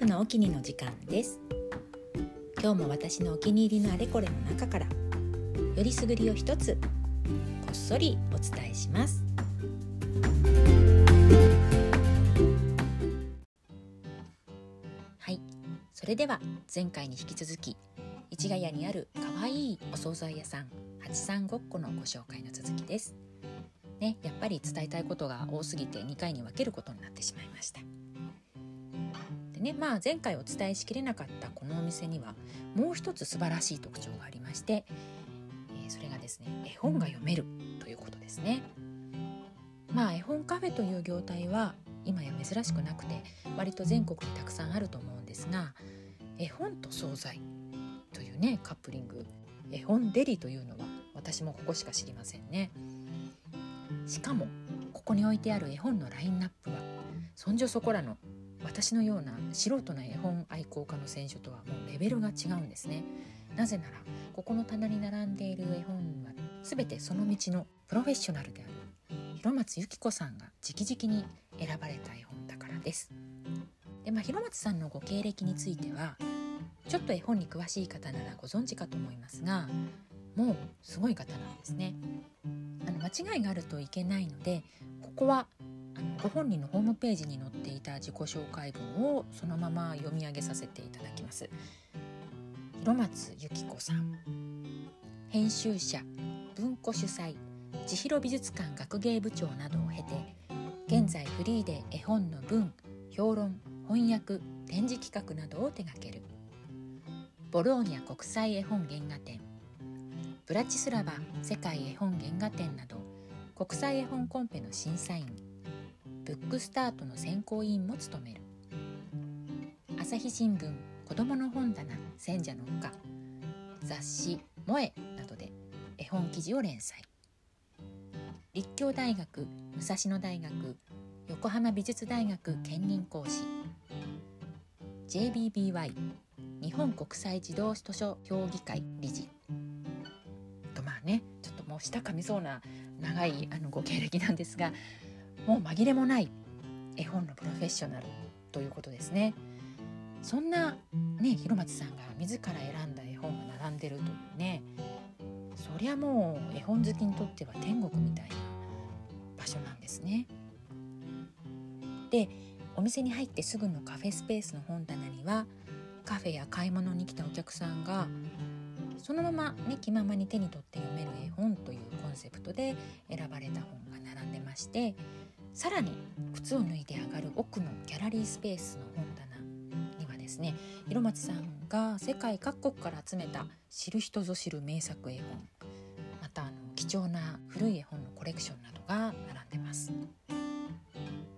婦のお気にの時間です。今日も私のお気に入りのあれこれの中からよりすぐりを一つこっそりお伝えします。はい。それでは前回に引き続き市ヶ谷にある可愛いお惣菜屋さん八三ごっこのご紹介の続きです。ね、やっぱり伝えたいことが多すぎて2回に分けることになってしまいました。でねまあ前回お伝えしきれなかったこのお店にはもう一つ素晴らしい特徴がありまして、えー、それがですね絵本が読めるということですね。まあ絵本カフェという業態は今や珍しくなくて割と全国にたくさんあると思うんですが絵本と惣菜というねカップリング絵本デリというのは私もここしか知りませんね。しかもここに置いてある絵本のラインナップはそんじょそこらの私のような素人な絵本愛好家の選手とはもうレベルが違うんですね。なぜならここの棚に並んでいる絵本は全てその道のプロフェッショナルである広松由紀子さんが直々に選ばれた絵本だからです。で、まあ、広松さんのご経歴についてはちょっと絵本に詳しい方ならご存知かと思いますがもうすごい方なんですね。あの間違いがあるといけないのでここはご本人のホームページに載っていた自己紹介文をそのまま読み上げさせていただきます。広松由紀子さん。編集者文庫主催千尋美術館学芸部長などを経て現在フリーで絵本の文評論翻訳展示企画などを手掛ける。ボローニャ国際絵本原画展。ブラチスラバ世界絵本原画展など国際絵本コンペの審査員。ブックスタートの選考委員も務める。朝日新聞子どもの本棚選者のほか雑誌「萌え」などで絵本記事を連載。立教大学武蔵野大学横浜美術大学兼任講師。JBBY 日本国際児童図書評議会理事。とまあねちょっともう舌噛みそうな長いあのご経歴なんですがもう紛れもない絵本のプロフェッショナルということですね。そんなね広松さんが自ら選んだ絵本が並んでるというねそりゃもう絵本好きにとっては天国みたいな場所なんですね。でお店に入ってすぐのカフェスペースの本棚にはカフェや買い物に来たお客さんがそのままね気ままに手に取って読める絵本というコンセプトで選ばれた本が並んでましてさらに靴を脱いで上がる奥のギャラリースペースの本棚にはですね広松さんが世界各国から集めた知る人ぞ知る名作絵本またあの貴重な古い絵本のコレクションなどが並んでます。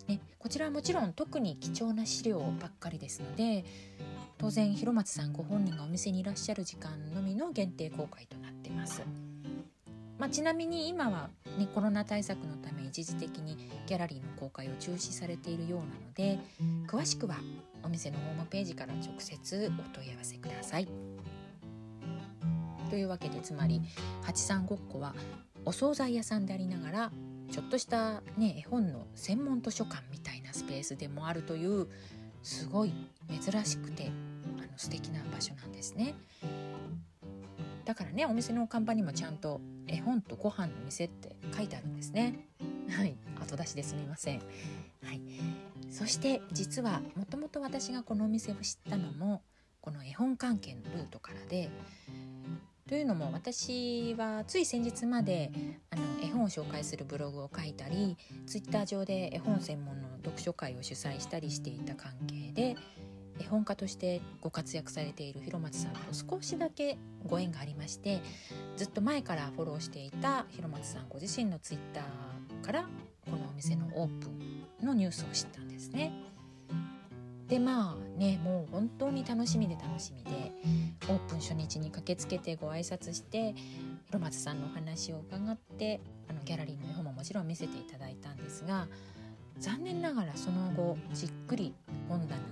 ね、こちらはもちろん特に貴重な資料ばっかりですので当然広松さんご本人がお店にいらっしゃる時間のみの限定公開となってます。まあ、ちなみに今は、ね、コロナ対策のため一時的にギャラリーの公開を中止されているようなので詳しくはお店のホームページから直接お問い合わせください。というわけでつまり八三ごっこはお惣菜屋さんでありながらちょっとした、ね、絵本の専門図書館みたいなスペースでもあるというすごい珍しくてあの素敵な場所なんですねだからねお店の看板にもちゃんと絵本とご飯の店って書いてあるんですね。はい。後出しですみません。はい。そして実はもともと私がこのお店を知ったのもこの絵本関係のルートからでというのも私はつい先日まであの絵本を紹介するブログを書いたりツイッター上で絵本専門の読書会を主催したりしていた関係で絵本家としてご活躍されている広松さんと少しだけご縁がありましてずっと前からフォローしていた広松さんご自身のツイッターからこのお店のオープンのニュースを知ったんですね。でまあねもう本当に楽しみで楽しみでオープン初日に駆けつけてご挨拶して広松さんのお話を伺ってあのギャラリーの絵本ももちろん見せていただいたんですが残念ながらその後じっくり本棚の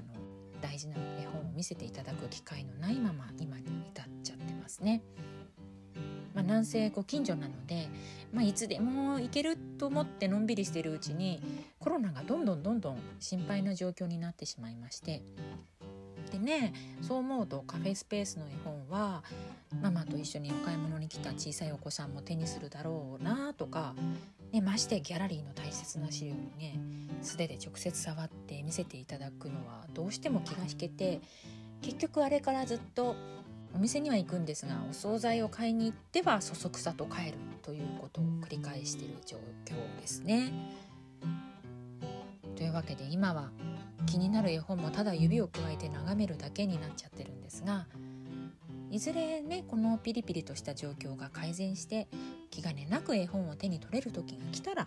事な絵本を見せていただく機会のないまま今に至っちゃってますね。まあ、南西ご近所なので、まあ、いつでも行けると思ってのんびりしてるうちにコロナがどんどんどんどん心配な状況になってしまいましてでねそう思うとカフェスペースの絵本はママと一緒にお買い物に来た小さいお子さんも手にするだろうなとか、ね、ましてギャラリーの大切な資料にね素手で直接触って見せていただくのはどうしても気が引けて結局あれからずっとお店には行くんですがお惣菜を買いに行ってはそそくさと帰るということを繰り返している状況ですね。というわけで今は気になる絵本もただ指をくわえて眺めるだけになっちゃってるんですがいずれねこのピリピリとした状況が改善して気兼ねなく絵本を手に取れる時が来たら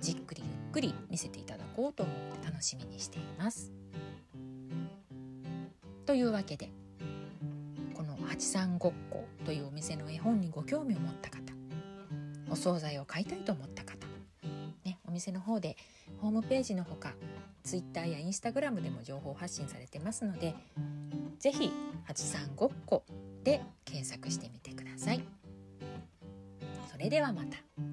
じっくりくり見せていただこうと思って楽しみにしています。というわけでこの八三ごっこというお店の絵本にご興味を持った方お惣菜を買いたいと思った方、ね、お店の方でホームページのほか Twitter や Instagram でも情報発信されてますので是非八三ごっこで検索してみてください。それではまた。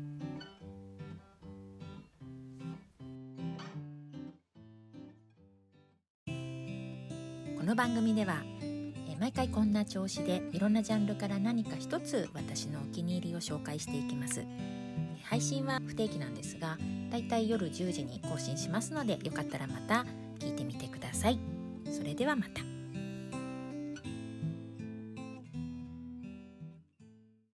この番組では毎回こんな調子でいろんなジャンルから何か一つ私のお気に入りを紹介していきます。配信は不定期なんですがだいたい夜10時に更新しますのでよかったらまた聞いてみてください。それではまた。